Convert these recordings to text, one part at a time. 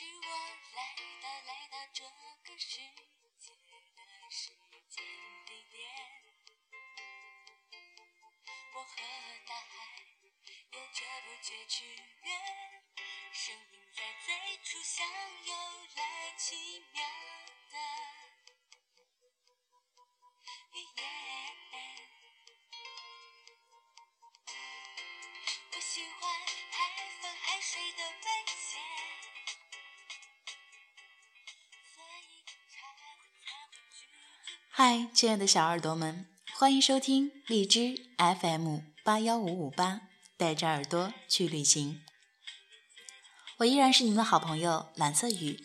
是我来到来到这个世界的时间地点，我和大海有绝不绝之缘，生命在最初相拥了奇妙。嗨，亲爱的小耳朵们，欢迎收听荔枝 FM 八幺五五八，带着耳朵去旅行。我依然是你们的好朋友蓝色雨，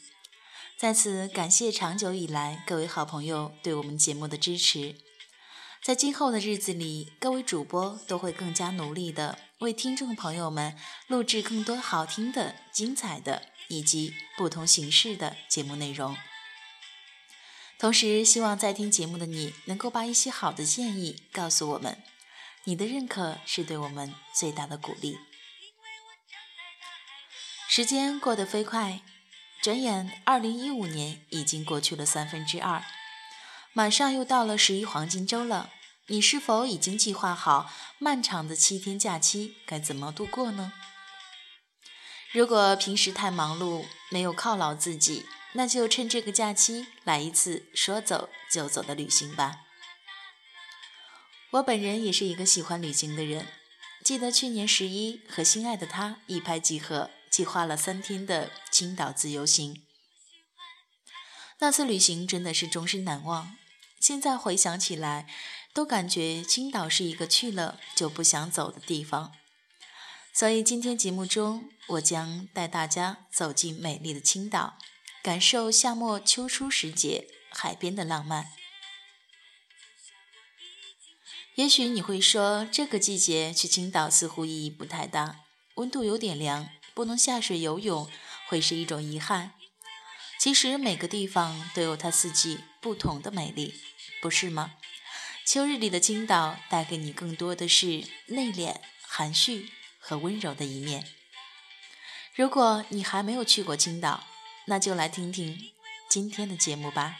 在此感谢长久以来各位好朋友对我们节目的支持。在今后的日子里，各位主播都会更加努力的为听众朋友们录制更多好听的、精彩的以及不同形式的节目内容。同时，希望在听节目的你能够把一些好的建议告诉我们，你的认可是对我们最大的鼓励。时间过得飞快，转眼二零一五年已经过去了三分之二，马上又到了十一黄金周了。你是否已经计划好漫长的七天假期该怎么度过呢？如果平时太忙碌，没有犒劳自己，那就趁这个假期来一次说走就走的旅行吧。我本人也是一个喜欢旅行的人，记得去年十一和心爱的他一拍即合，计划了三天的青岛自由行。那次旅行真的是终身难忘，现在回想起来，都感觉青岛是一个去了就不想走的地方。所以今天节目中，我将带大家走进美丽的青岛，感受夏末秋初时节海边的浪漫。也许你会说，这个季节去青岛似乎意义不太大，温度有点凉，不能下水游泳会是一种遗憾。其实每个地方都有它四季不同的美丽，不是吗？秋日里的青岛带给你更多的是内敛、含蓄和温柔的一面。如果你还没有去过青岛，那就来听听今天的节目吧。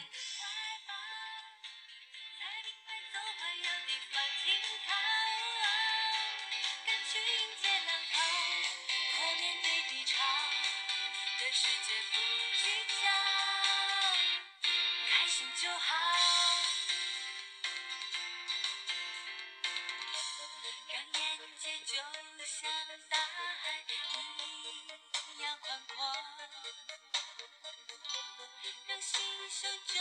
走环游的 to do.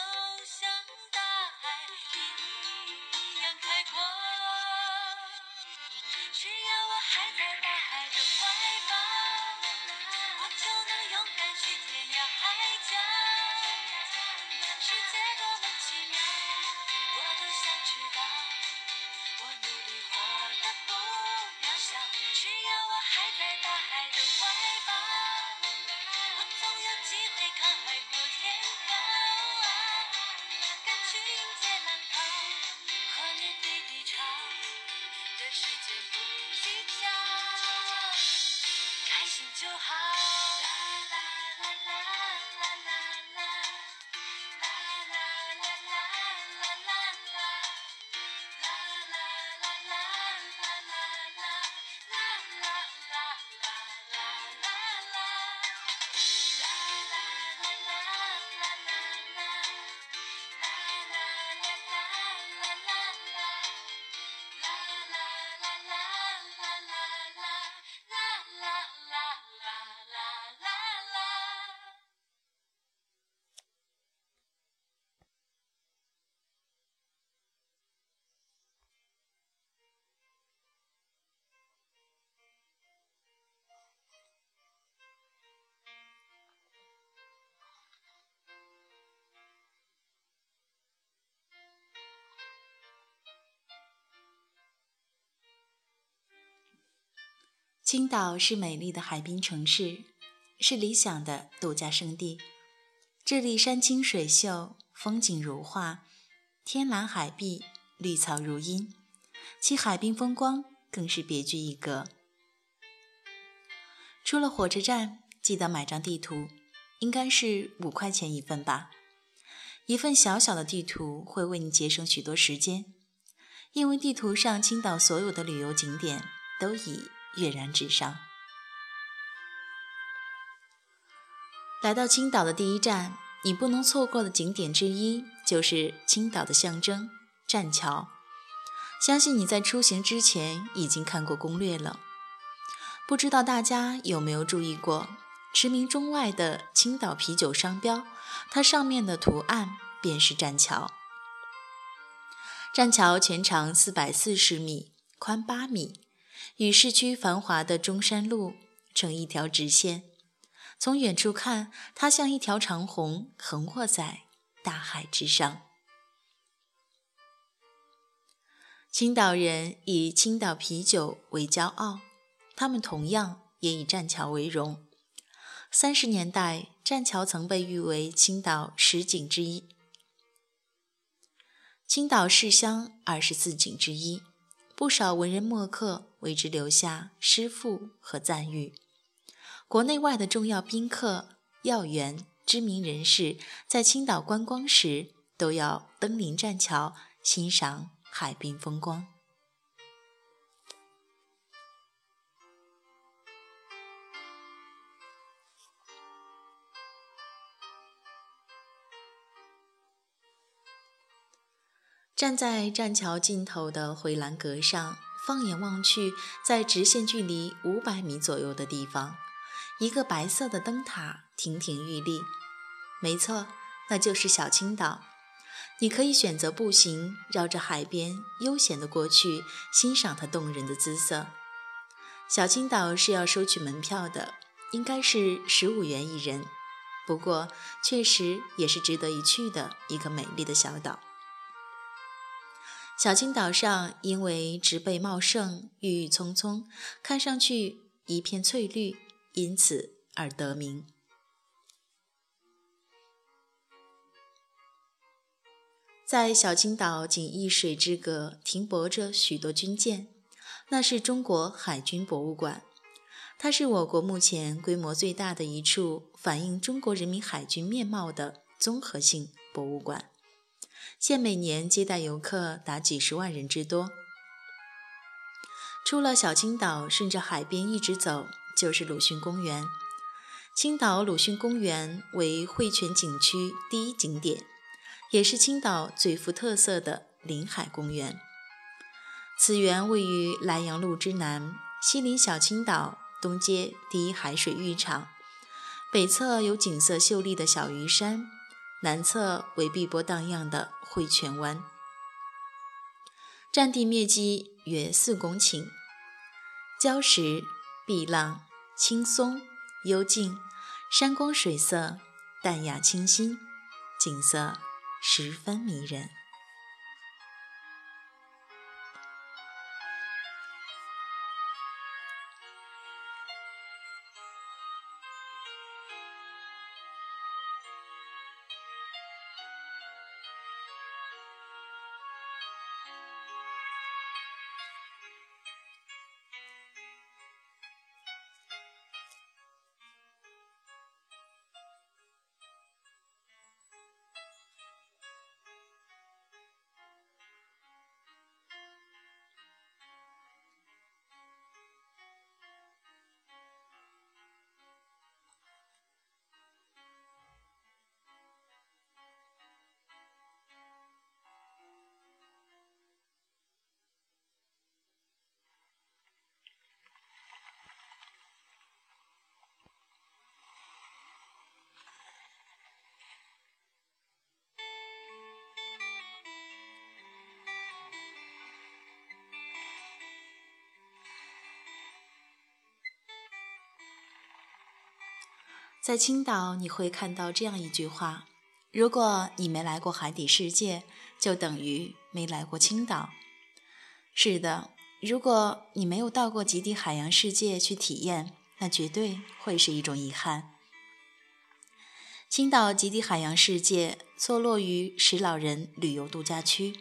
青岛是美丽的海滨城市，是理想的度假胜地。这里山清水秀，风景如画，天蓝海碧，绿草如茵，其海滨风光更是别具一格。出了火车站，记得买张地图，应该是五块钱一份吧。一份小小的地图会为你节省许多时间。因为地图上青岛所有的旅游景点都已跃然纸上。来到青岛的第一站，你不能错过的景点之一就是青岛的象征——栈桥。相信你在出行之前已经看过攻略了。不知道大家有没有注意过，驰名中外的青岛啤酒商标，它上面的图案便是栈桥。栈桥全长四百四十米，宽八米，与市区繁华的中山路成一条直线。从远处看，它像一条长虹，横卧在大海之上。青岛人以青岛啤酒为骄傲，他们同样也以栈桥为荣。三十年代，栈桥曾被誉为青岛十景之一，青岛市乡二十四景之一，不少文人墨客为之留下诗赋和赞誉。国内外的重要宾客、要员、知名人士在青岛观光时，都要登临栈桥欣赏。海滨风光。站在栈桥尽头的回栏阁上，放眼望去，在直线距离五百米左右的地方，一个白色的灯塔亭亭玉立。没错，那就是小青岛。你可以选择步行，绕着海边悠闲地过去，欣赏它动人的姿色。小青岛是要收取门票的，应该是十五元一人。不过，确实也是值得一去的一个美丽的小岛。小青岛上因为植被茂盛、郁郁葱葱，看上去一片翠绿，因此而得名。在小青岛仅一水之隔，停泊着许多军舰，那是中国海军博物馆。它是我国目前规模最大的一处反映中国人民海军面貌的综合性博物馆，现每年接待游客达几十万人之多。出了小青岛，顺着海边一直走，就是鲁迅公园。青岛鲁迅公园为汇泉景区第一景点。也是青岛最富特色的临海公园。此园位于莱阳路之南，西临小青岛，东接第一海水浴场，北侧有景色秀丽的小鱼山，南侧为碧波荡漾的汇泉湾。占地面积约四公顷，礁石、碧浪、青松、幽静，山光水色淡雅清新，景色。十分迷人。在青岛，你会看到这样一句话：如果你没来过海底世界，就等于没来过青岛。是的，如果你没有到过极地海洋世界去体验，那绝对会是一种遗憾。青岛极地海洋世界坐落于石老人旅游度假区，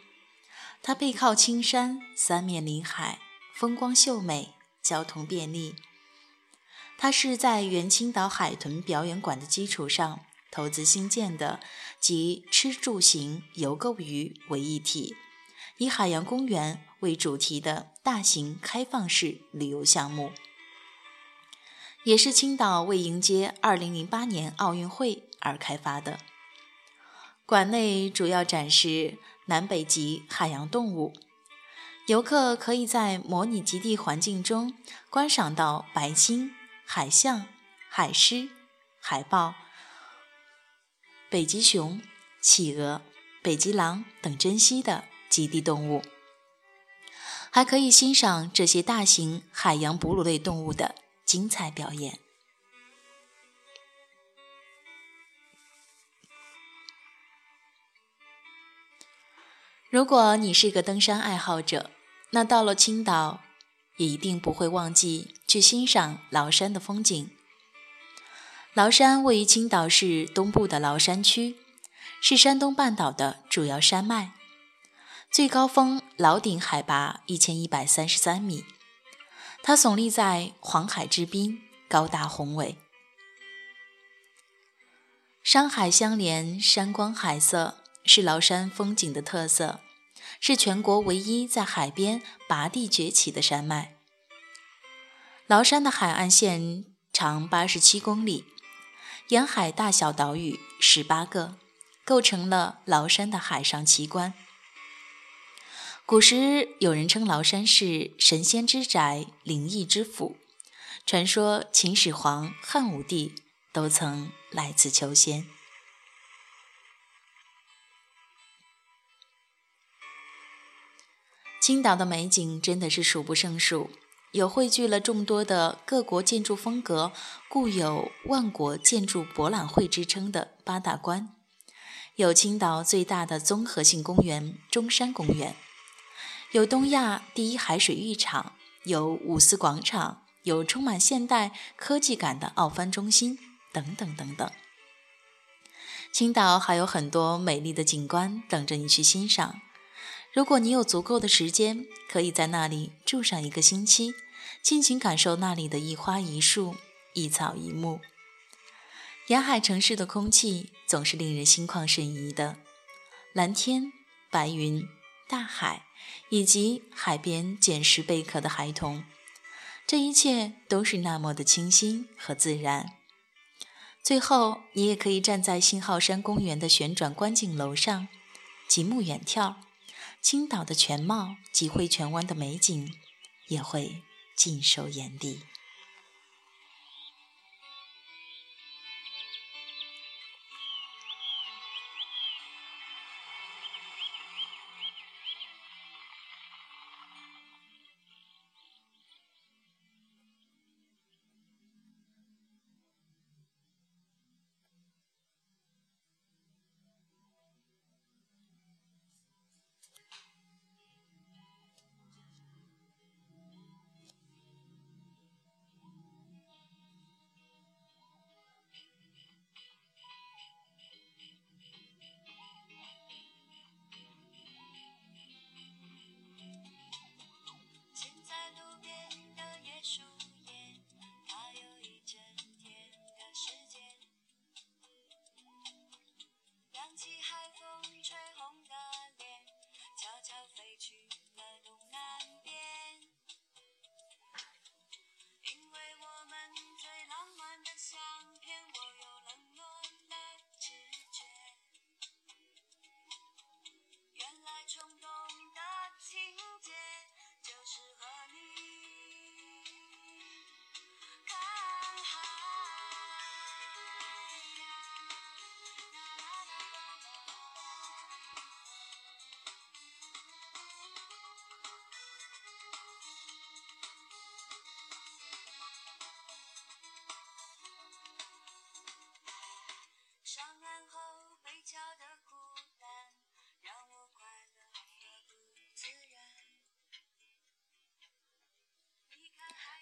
它背靠青山，三面临海，风光秀美，交通便利。它是在原青岛海豚表演馆的基础上投资兴建的，集吃住行游购娱为一体，以海洋公园为主题的大型开放式旅游项目，也是青岛为迎接2008年奥运会而开发的。馆内主要展示南北极海洋动物，游客可以在模拟极地环境中观赏到白鲸、海象、海狮、海豹、北极熊、企鹅、北极狼等珍稀的极地动物，还可以欣赏这些大型海洋哺乳类动物的精彩表演。如果你是个登山爱好者，那到了青岛，也一定不会忘记去欣赏崂山的风景。崂山位于青岛市东部的崂山区，是山东半岛的主要山脉，最高峰崂顶海拔一千一百三十三米，它耸立在黄海之滨，高大宏伟，山海相连，山光海色。是崂山风景的特色，是全国唯一在海边拔地崛起的山脉。崂山的海岸线长八十七公里，沿海大小岛屿十八个，构成了崂山的海上奇观。古时有人称崂山是神仙之宅、灵异之府，传说秦始皇、汉武帝都曾来此求仙。青岛的美景真的是数不胜数，有汇聚了众多的各国建筑风格，故有“万国建筑博览会”之称的八大关，有青岛最大的综合性公园中山公园，有东亚第一海水浴场，有五四广场，有充满现代科技感的奥帆中心，等等等等。青岛还有很多美丽的景观等着你去欣赏。如果你有足够的时间，可以在那里住上一个星期，尽情感受那里的一花一树、一草一木。沿海城市的空气总是令人心旷神怡的，蓝天、白云、大海，以及海边捡拾贝壳的孩童，这一切都是那么的清新和自然。最后，你也可以站在信号山公园的旋转观景楼上，极目远眺。青岛的全貌及汇泉湾的美景，也会尽收眼底。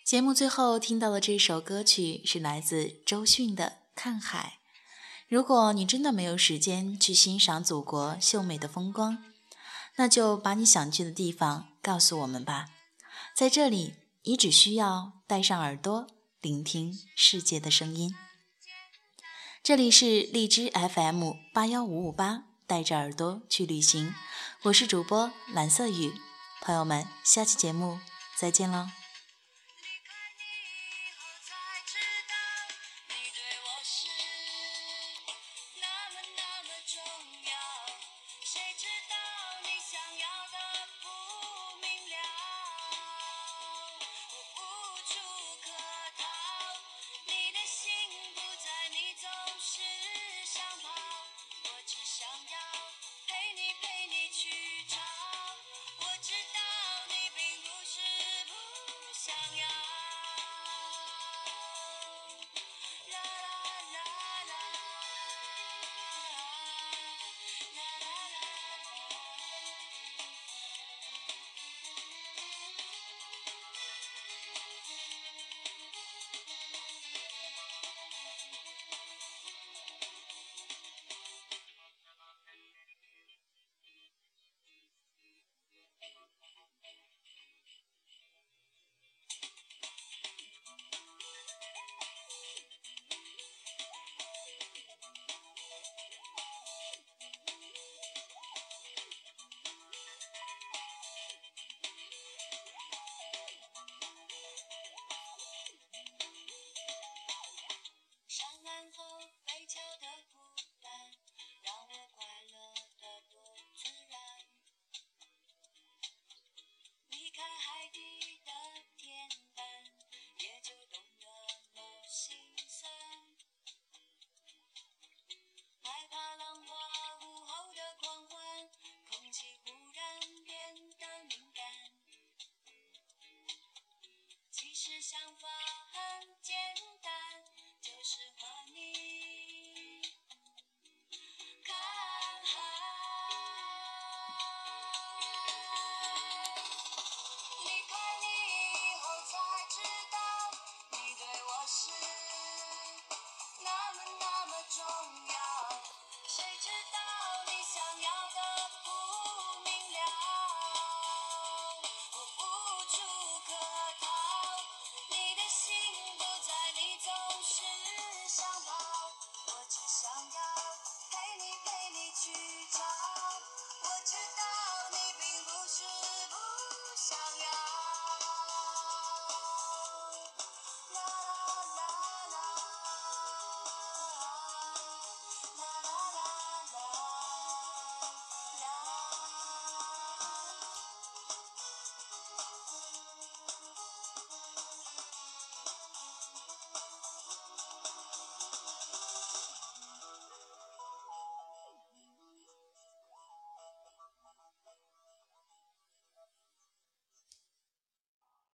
节目最后听到的这首歌曲是来自周迅的《看海》。如果你真的没有时间去欣赏祖国秀美的风光，那就把你想去的地方告诉我们吧。在这里，你只需要带上耳朵，聆听世界的声音。这里是荔枝 FM 八幺五五八，带着耳朵去旅行。我是主播蓝色雨，朋友们，下期节目再见喽。